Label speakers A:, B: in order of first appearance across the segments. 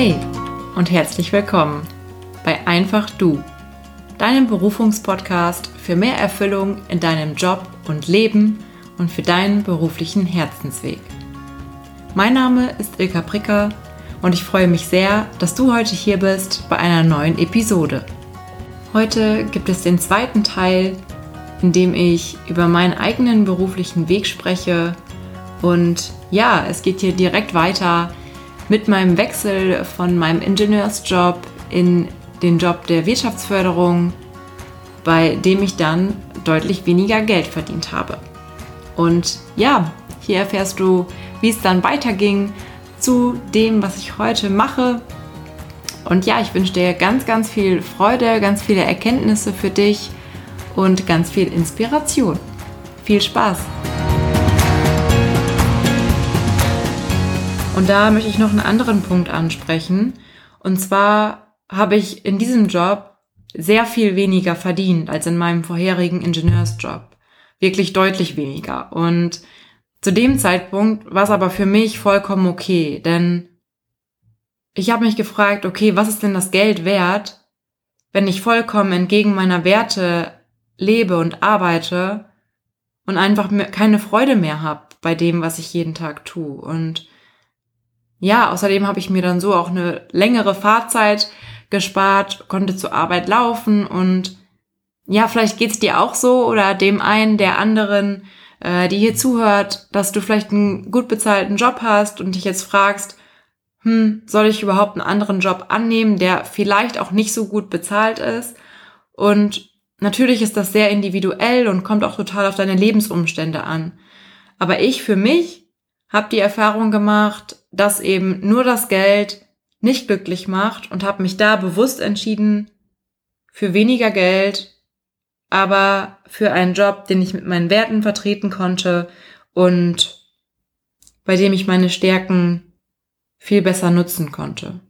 A: Hey und herzlich willkommen bei Einfach Du, deinem Berufungspodcast für mehr Erfüllung in deinem Job und Leben und für deinen beruflichen Herzensweg. Mein Name ist Ilka Pricker und ich freue mich sehr, dass du heute hier bist bei einer neuen Episode. Heute gibt es den zweiten Teil, in dem ich über meinen eigenen beruflichen Weg spreche und ja, es geht hier direkt weiter mit meinem Wechsel von meinem Ingenieursjob in den Job der Wirtschaftsförderung, bei dem ich dann deutlich weniger Geld verdient habe. Und ja, hier erfährst du, wie es dann weiterging zu dem, was ich heute mache. Und ja, ich wünsche dir ganz, ganz viel Freude, ganz viele Erkenntnisse für dich und ganz viel Inspiration. Viel Spaß! Und da möchte ich noch einen anderen Punkt ansprechen. Und zwar habe ich in diesem Job sehr viel weniger verdient als in meinem vorherigen Ingenieursjob. Wirklich deutlich weniger. Und zu dem Zeitpunkt war es aber für mich vollkommen okay, denn ich habe mich gefragt, okay, was ist denn das Geld wert, wenn ich vollkommen entgegen meiner Werte lebe und arbeite und einfach keine Freude mehr habe bei dem, was ich jeden Tag tue. Und ja, außerdem habe ich mir dann so auch eine längere Fahrzeit gespart, konnte zur Arbeit laufen und ja, vielleicht geht's dir auch so oder dem einen, der anderen, äh, die hier zuhört, dass du vielleicht einen gut bezahlten Job hast und dich jetzt fragst, hm, soll ich überhaupt einen anderen Job annehmen, der vielleicht auch nicht so gut bezahlt ist? Und natürlich ist das sehr individuell und kommt auch total auf deine Lebensumstände an. Aber ich für mich habe die Erfahrung gemacht, dass eben nur das Geld nicht glücklich macht und habe mich da bewusst entschieden, für weniger Geld, aber für einen Job, den ich mit meinen Werten vertreten konnte und bei dem ich meine Stärken viel besser nutzen konnte.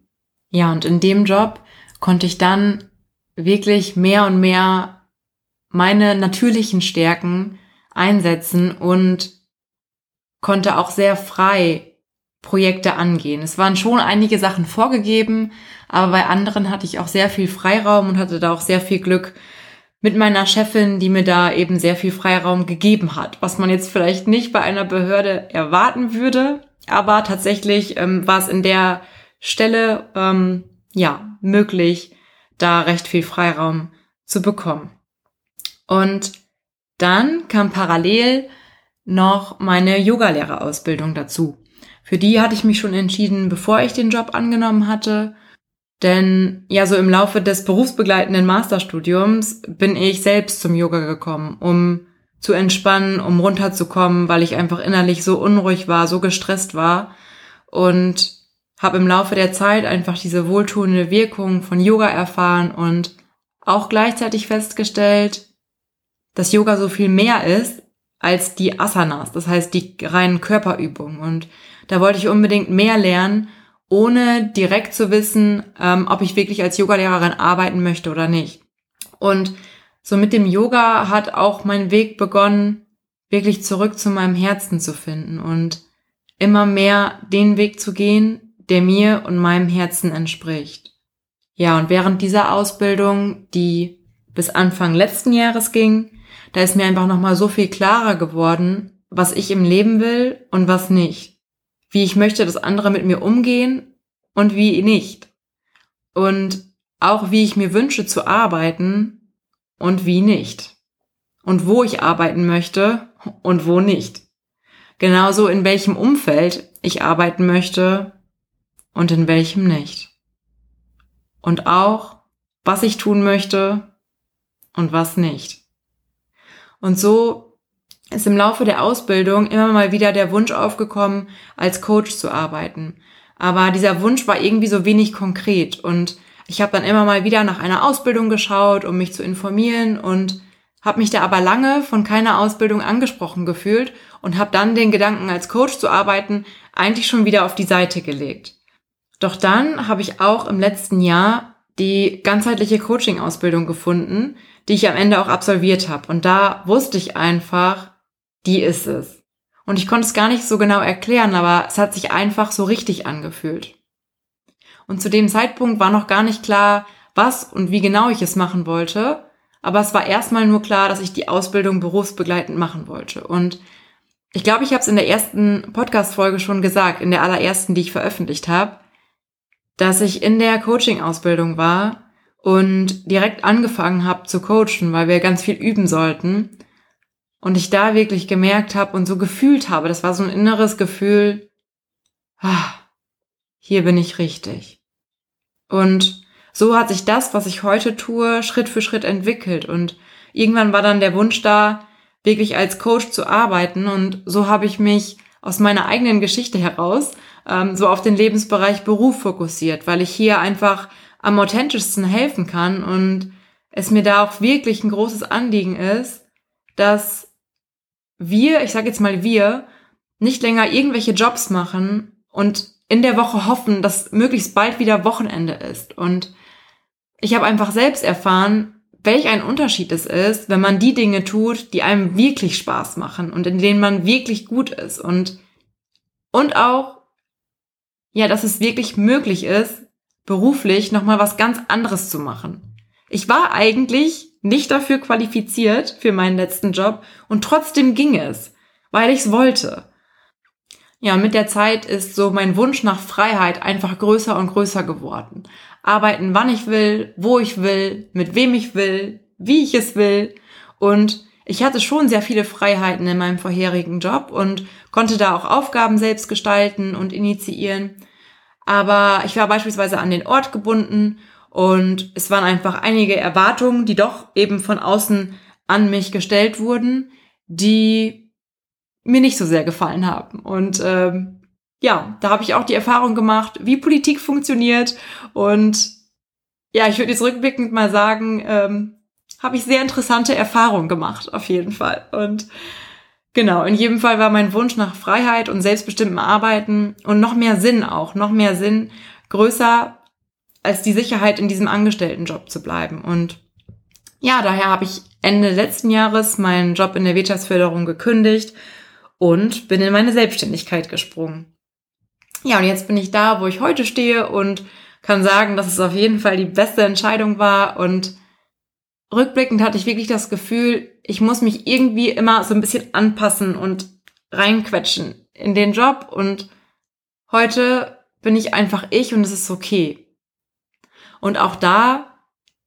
A: Ja, und in dem Job konnte ich dann wirklich mehr und mehr meine natürlichen Stärken einsetzen und konnte auch sehr frei Projekte angehen. Es waren schon einige Sachen vorgegeben, aber bei anderen hatte ich auch sehr viel Freiraum und hatte da auch sehr viel Glück mit meiner Chefin, die mir da eben sehr viel Freiraum gegeben hat, was man jetzt vielleicht nicht bei einer Behörde erwarten würde, aber tatsächlich ähm, war es in der Stelle ähm, ja möglich, da recht viel Freiraum zu bekommen. Und dann kam parallel noch meine Yogalehrerausbildung dazu. Für die hatte ich mich schon entschieden, bevor ich den Job angenommen hatte. Denn ja, so im Laufe des berufsbegleitenden Masterstudiums bin ich selbst zum Yoga gekommen, um zu entspannen, um runterzukommen, weil ich einfach innerlich so unruhig war, so gestresst war und habe im Laufe der Zeit einfach diese wohltuende Wirkung von Yoga erfahren und auch gleichzeitig festgestellt, dass Yoga so viel mehr ist als die Asanas, das heißt die reinen Körperübungen. Und da wollte ich unbedingt mehr lernen, ohne direkt zu wissen, ähm, ob ich wirklich als Yogalehrerin arbeiten möchte oder nicht. Und so mit dem Yoga hat auch mein Weg begonnen, wirklich zurück zu meinem Herzen zu finden und immer mehr den Weg zu gehen, der mir und meinem Herzen entspricht. Ja, und während dieser Ausbildung, die bis Anfang letzten Jahres ging, da ist mir einfach nochmal so viel klarer geworden, was ich im Leben will und was nicht. Wie ich möchte, dass andere mit mir umgehen und wie nicht. Und auch wie ich mir wünsche zu arbeiten und wie nicht. Und wo ich arbeiten möchte und wo nicht. Genauso in welchem Umfeld ich arbeiten möchte und in welchem nicht. Und auch, was ich tun möchte und was nicht. Und so ist im Laufe der Ausbildung immer mal wieder der Wunsch aufgekommen, als Coach zu arbeiten. Aber dieser Wunsch war irgendwie so wenig konkret und ich habe dann immer mal wieder nach einer Ausbildung geschaut, um mich zu informieren und habe mich da aber lange von keiner Ausbildung angesprochen gefühlt und habe dann den Gedanken, als Coach zu arbeiten, eigentlich schon wieder auf die Seite gelegt. Doch dann habe ich auch im letzten Jahr die ganzheitliche Coaching-Ausbildung gefunden, die ich am Ende auch absolviert habe. Und da wusste ich einfach, die ist es. Und ich konnte es gar nicht so genau erklären, aber es hat sich einfach so richtig angefühlt. Und zu dem Zeitpunkt war noch gar nicht klar, was und wie genau ich es machen wollte. Aber es war erstmal nur klar, dass ich die Ausbildung berufsbegleitend machen wollte. Und ich glaube, ich habe es in der ersten Podcast-Folge schon gesagt, in der allerersten, die ich veröffentlicht habe, dass ich in der Coaching-Ausbildung war und direkt angefangen habe zu coachen, weil wir ganz viel üben sollten. Und ich da wirklich gemerkt habe und so gefühlt habe, das war so ein inneres Gefühl, ah, hier bin ich richtig. Und so hat sich das, was ich heute tue, Schritt für Schritt entwickelt. Und irgendwann war dann der Wunsch da, wirklich als Coach zu arbeiten. Und so habe ich mich aus meiner eigenen Geschichte heraus ähm, so auf den Lebensbereich Beruf fokussiert, weil ich hier einfach am authentischsten helfen kann und es mir da auch wirklich ein großes Anliegen ist, dass wir, ich sage jetzt mal wir, nicht länger irgendwelche Jobs machen und in der Woche hoffen, dass möglichst bald wieder Wochenende ist. Und ich habe einfach selbst erfahren, welch ein Unterschied es ist, wenn man die Dinge tut, die einem wirklich Spaß machen und in denen man wirklich gut ist. Und, und auch, ja, dass es wirklich möglich ist, beruflich nochmal was ganz anderes zu machen. Ich war eigentlich nicht dafür qualifiziert für meinen letzten Job und trotzdem ging es, weil ich es wollte. Ja, mit der Zeit ist so mein Wunsch nach Freiheit einfach größer und größer geworden. Arbeiten, wann ich will, wo ich will, mit wem ich will, wie ich es will. Und ich hatte schon sehr viele Freiheiten in meinem vorherigen Job und konnte da auch Aufgaben selbst gestalten und initiieren. Aber ich war beispielsweise an den Ort gebunden und es waren einfach einige Erwartungen, die doch eben von außen an mich gestellt wurden, die mir nicht so sehr gefallen haben. Und ähm, ja, da habe ich auch die Erfahrung gemacht, wie Politik funktioniert. Und ja, ich würde jetzt rückblickend mal sagen, ähm, habe ich sehr interessante Erfahrungen gemacht, auf jeden Fall. Und Genau, in jedem Fall war mein Wunsch nach Freiheit und selbstbestimmtem Arbeiten und noch mehr Sinn auch, noch mehr Sinn größer als die Sicherheit in diesem Angestelltenjob zu bleiben. Und ja, daher habe ich Ende letzten Jahres meinen Job in der Wirtschaftsförderung gekündigt und bin in meine Selbstständigkeit gesprungen. Ja, und jetzt bin ich da, wo ich heute stehe und kann sagen, dass es auf jeden Fall die beste Entscheidung war und rückblickend hatte ich wirklich das Gefühl, ich muss mich irgendwie immer so ein bisschen anpassen und reinquetschen in den Job und heute bin ich einfach ich und es ist okay. Und auch da,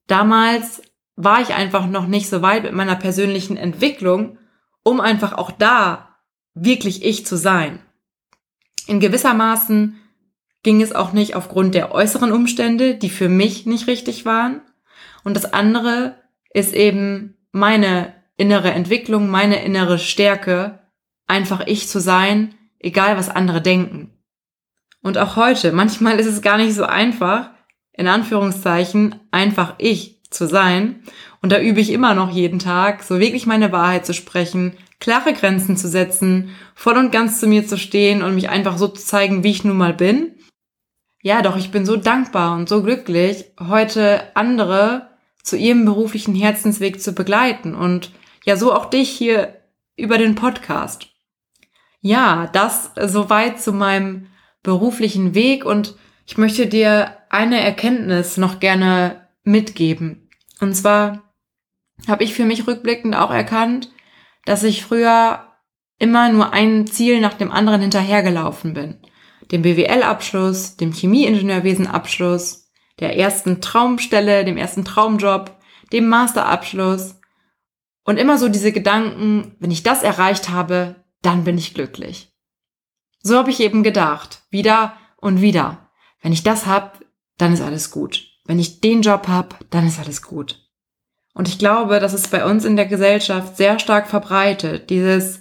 A: damals war ich einfach noch nicht so weit mit meiner persönlichen Entwicklung, um einfach auch da wirklich ich zu sein. In gewissermaßen ging es auch nicht aufgrund der äußeren Umstände, die für mich nicht richtig waren. Und das andere ist eben meine innere Entwicklung, meine innere Stärke, einfach ich zu sein, egal was andere denken. Und auch heute, manchmal ist es gar nicht so einfach, in Anführungszeichen, einfach ich zu sein. Und da übe ich immer noch jeden Tag, so wirklich meine Wahrheit zu sprechen, klare Grenzen zu setzen, voll und ganz zu mir zu stehen und mich einfach so zu zeigen, wie ich nun mal bin. Ja, doch, ich bin so dankbar und so glücklich, heute andere zu ihrem beruflichen Herzensweg zu begleiten und ja, so auch dich hier über den Podcast. Ja, das soweit zu meinem beruflichen Weg und ich möchte dir eine Erkenntnis noch gerne mitgeben. Und zwar habe ich für mich rückblickend auch erkannt, dass ich früher immer nur ein Ziel nach dem anderen hinterhergelaufen bin. Dem BWL-Abschluss, dem Chemieingenieurwesen-Abschluss, der ersten Traumstelle, dem ersten Traumjob, dem Masterabschluss. Und immer so diese Gedanken, wenn ich das erreicht habe, dann bin ich glücklich. So habe ich eben gedacht, wieder und wieder. Wenn ich das hab, dann ist alles gut. Wenn ich den Job hab, dann ist alles gut. Und ich glaube, das ist bei uns in der Gesellschaft sehr stark verbreitet, dieses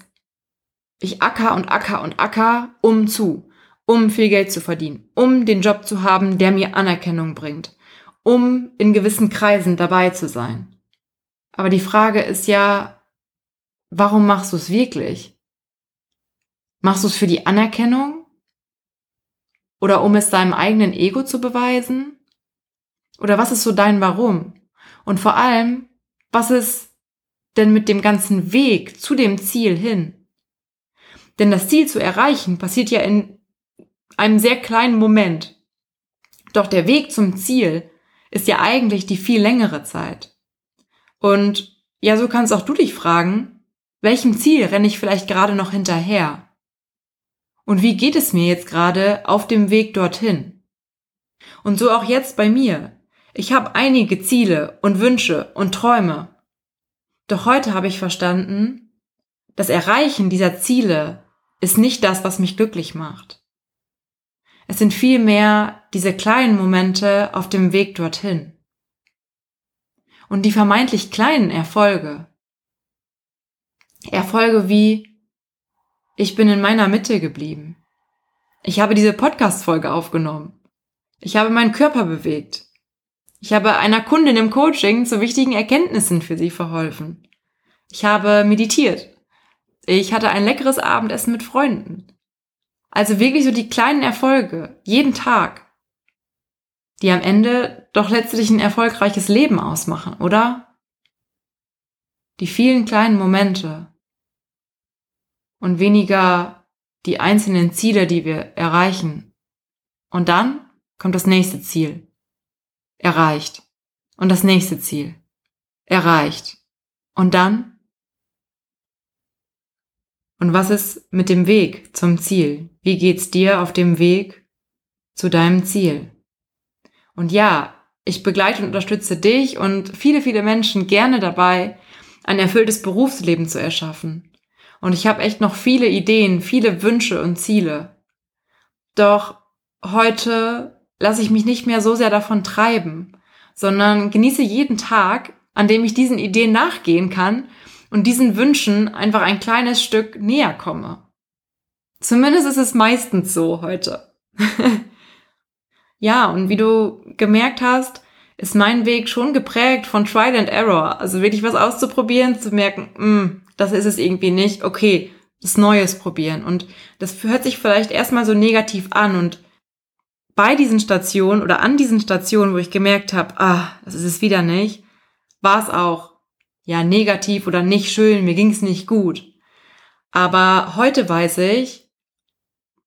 A: ich acker und acker und acker um zu um viel Geld zu verdienen, um den Job zu haben, der mir Anerkennung bringt, um in gewissen Kreisen dabei zu sein. Aber die Frage ist ja, warum machst du es wirklich? Machst du es für die Anerkennung? Oder um es deinem eigenen Ego zu beweisen? Oder was ist so dein Warum? Und vor allem, was ist denn mit dem ganzen Weg zu dem Ziel hin? Denn das Ziel zu erreichen passiert ja in einem sehr kleinen Moment. Doch der Weg zum Ziel ist ja eigentlich die viel längere Zeit. Und ja, so kannst auch du dich fragen, welchem Ziel renne ich vielleicht gerade noch hinterher? Und wie geht es mir jetzt gerade auf dem Weg dorthin? Und so auch jetzt bei mir. Ich habe einige Ziele und Wünsche und Träume. Doch heute habe ich verstanden, das Erreichen dieser Ziele ist nicht das, was mich glücklich macht. Es sind vielmehr diese kleinen Momente auf dem Weg dorthin. Und die vermeintlich kleinen Erfolge. Erfolge wie, ich bin in meiner Mitte geblieben. Ich habe diese Podcast-Folge aufgenommen. Ich habe meinen Körper bewegt. Ich habe einer Kundin im Coaching zu wichtigen Erkenntnissen für sie verholfen. Ich habe meditiert. Ich hatte ein leckeres Abendessen mit Freunden. Also wirklich so die kleinen Erfolge, jeden Tag, die am Ende doch letztlich ein erfolgreiches Leben ausmachen, oder? Die vielen kleinen Momente und weniger die einzelnen Ziele, die wir erreichen. Und dann kommt das nächste Ziel. Erreicht. Und das nächste Ziel. Erreicht. Und dann? Und was ist mit dem Weg zum Ziel? Wie geht's dir auf dem Weg zu deinem Ziel? Und ja, ich begleite und unterstütze dich und viele, viele Menschen gerne dabei, ein erfülltes Berufsleben zu erschaffen. Und ich habe echt noch viele Ideen, viele Wünsche und Ziele. Doch heute lasse ich mich nicht mehr so sehr davon treiben, sondern genieße jeden Tag, an dem ich diesen Ideen nachgehen kann und diesen Wünschen einfach ein kleines Stück näher komme. Zumindest ist es meistens so heute. ja, und wie du gemerkt hast, ist mein Weg schon geprägt von Trial and Error. Also wirklich was auszuprobieren, zu merken, mh, hm, das ist es irgendwie nicht. Okay, das Neues probieren. Und das hört sich vielleicht erstmal so negativ an. Und bei diesen Stationen oder an diesen Stationen, wo ich gemerkt habe, ah, das ist es wieder nicht, war es auch ja negativ oder nicht schön, mir ging es nicht gut. Aber heute weiß ich,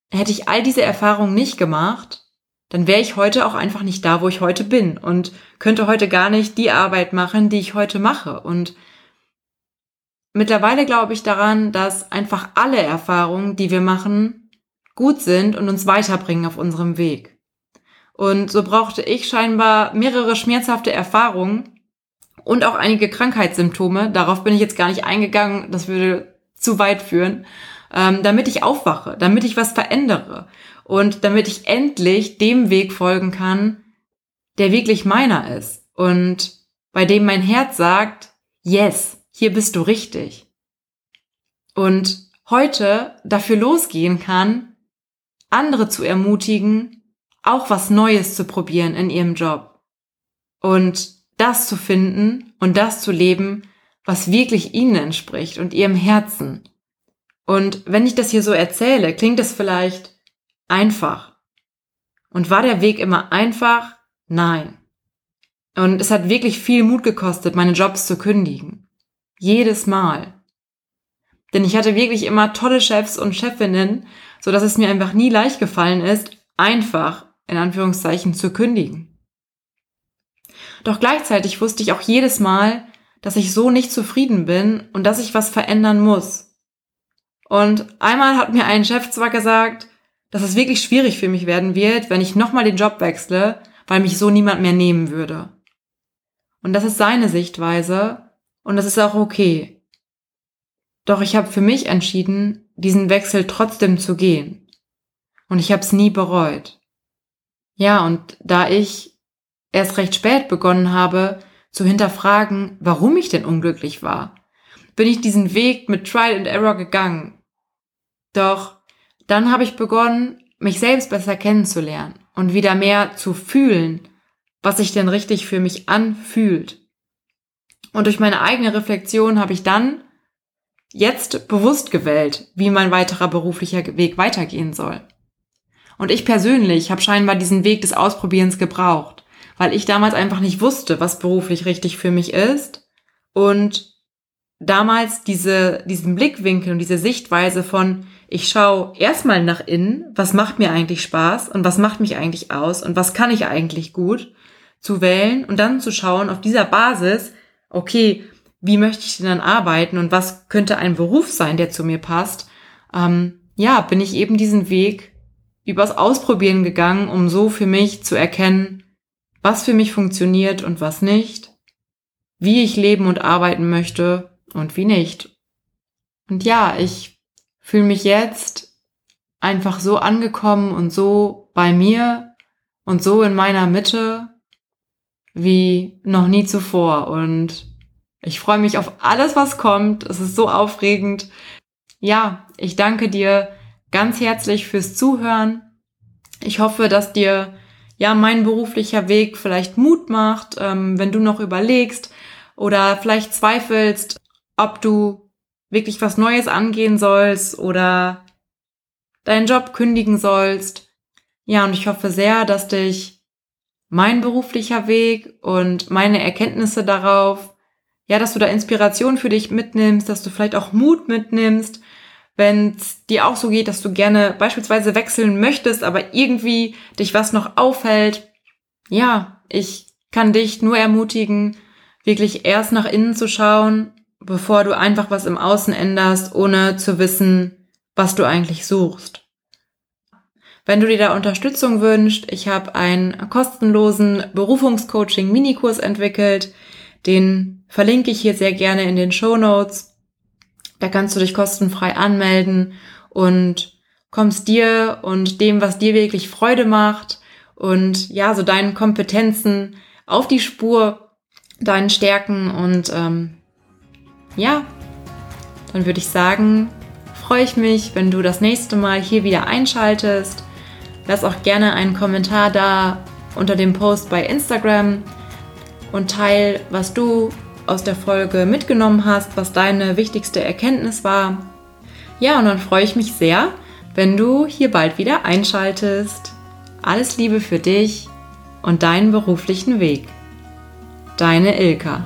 A: hätte ich all diese Erfahrungen nicht gemacht, dann wäre ich heute auch einfach nicht da, wo ich heute bin und könnte heute gar nicht die Arbeit machen, die ich heute mache. Und mittlerweile glaube ich daran, dass einfach alle Erfahrungen, die wir machen, gut sind und uns weiterbringen auf unserem Weg. Und so brauchte ich scheinbar mehrere schmerzhafte Erfahrungen und auch einige Krankheitssymptome. Darauf bin ich jetzt gar nicht eingegangen, das würde zu weit führen, ähm, damit ich aufwache, damit ich was verändere und damit ich endlich dem Weg folgen kann, der wirklich meiner ist und bei dem mein Herz sagt, yes, hier bist du richtig. Und heute dafür losgehen kann, andere zu ermutigen, auch was Neues zu probieren in ihrem Job. Und das zu finden und das zu leben, was wirklich ihnen entspricht und ihrem Herzen. Und wenn ich das hier so erzähle, klingt es vielleicht einfach. Und war der Weg immer einfach? Nein. Und es hat wirklich viel Mut gekostet, meine Jobs zu kündigen. Jedes Mal. Denn ich hatte wirklich immer tolle Chefs und Chefinnen, so dass es mir einfach nie leicht gefallen ist, einfach, in Anführungszeichen, zu kündigen. Doch gleichzeitig wusste ich auch jedes Mal, dass ich so nicht zufrieden bin und dass ich was verändern muss. Und einmal hat mir ein Chef zwar gesagt, dass es wirklich schwierig für mich werden wird, wenn ich nochmal den Job wechsle, weil mich so niemand mehr nehmen würde. Und das ist seine Sichtweise und das ist auch okay. Doch ich habe für mich entschieden, diesen Wechsel trotzdem zu gehen. Und ich habe es nie bereut. Ja, und da ich erst recht spät begonnen habe, zu hinterfragen, warum ich denn unglücklich war, bin ich diesen Weg mit Trial and Error gegangen. Doch dann habe ich begonnen, mich selbst besser kennenzulernen und wieder mehr zu fühlen, was sich denn richtig für mich anfühlt. Und durch meine eigene Reflexion habe ich dann jetzt bewusst gewählt, wie mein weiterer beruflicher Weg weitergehen soll. Und ich persönlich habe scheinbar diesen Weg des Ausprobierens gebraucht, weil ich damals einfach nicht wusste, was beruflich richtig für mich ist und damals diese, diesen Blickwinkel und diese Sichtweise von Ich schaue erstmal nach innen, was macht mir eigentlich Spaß und was macht mich eigentlich aus und was kann ich eigentlich gut zu wählen und dann zu schauen auf dieser Basis, okay, wie möchte ich denn dann arbeiten und was könnte ein Beruf sein, der zu mir passt. Ähm, ja, bin ich eben diesen Weg übers Ausprobieren gegangen, um so für mich zu erkennen, was für mich funktioniert und was nicht, wie ich leben und arbeiten möchte und wie nicht. Und ja, ich fühle mich jetzt einfach so angekommen und so bei mir und so in meiner Mitte wie noch nie zuvor. Und ich freue mich auf alles, was kommt. Es ist so aufregend. Ja, ich danke dir ganz herzlich fürs Zuhören. Ich hoffe, dass dir ja mein beruflicher Weg vielleicht Mut macht, ähm, wenn du noch überlegst oder vielleicht zweifelst, ob du wirklich was Neues angehen sollst oder deinen Job kündigen sollst. Ja, und ich hoffe sehr, dass dich mein beruflicher Weg und meine Erkenntnisse darauf, ja, dass du da Inspiration für dich mitnimmst, dass du vielleicht auch Mut mitnimmst, wenn es dir auch so geht, dass du gerne beispielsweise wechseln möchtest, aber irgendwie dich was noch aufhält. Ja, ich kann dich nur ermutigen, wirklich erst nach innen zu schauen bevor du einfach was im Außen änderst, ohne zu wissen, was du eigentlich suchst. Wenn du dir da Unterstützung wünschst, ich habe einen kostenlosen Berufungscoaching-Minikurs entwickelt. Den verlinke ich hier sehr gerne in den Show Notes. Da kannst du dich kostenfrei anmelden und kommst dir und dem, was dir wirklich Freude macht und ja, so deinen Kompetenzen auf die Spur, deinen Stärken und ähm, ja, dann würde ich sagen, freue ich mich, wenn du das nächste Mal hier wieder einschaltest. Lass auch gerne einen Kommentar da unter dem Post bei Instagram und teil, was du aus der Folge mitgenommen hast, was deine wichtigste Erkenntnis war. Ja, und dann freue ich mich sehr, wenn du hier bald wieder einschaltest. Alles Liebe für dich und deinen beruflichen Weg. Deine Ilka.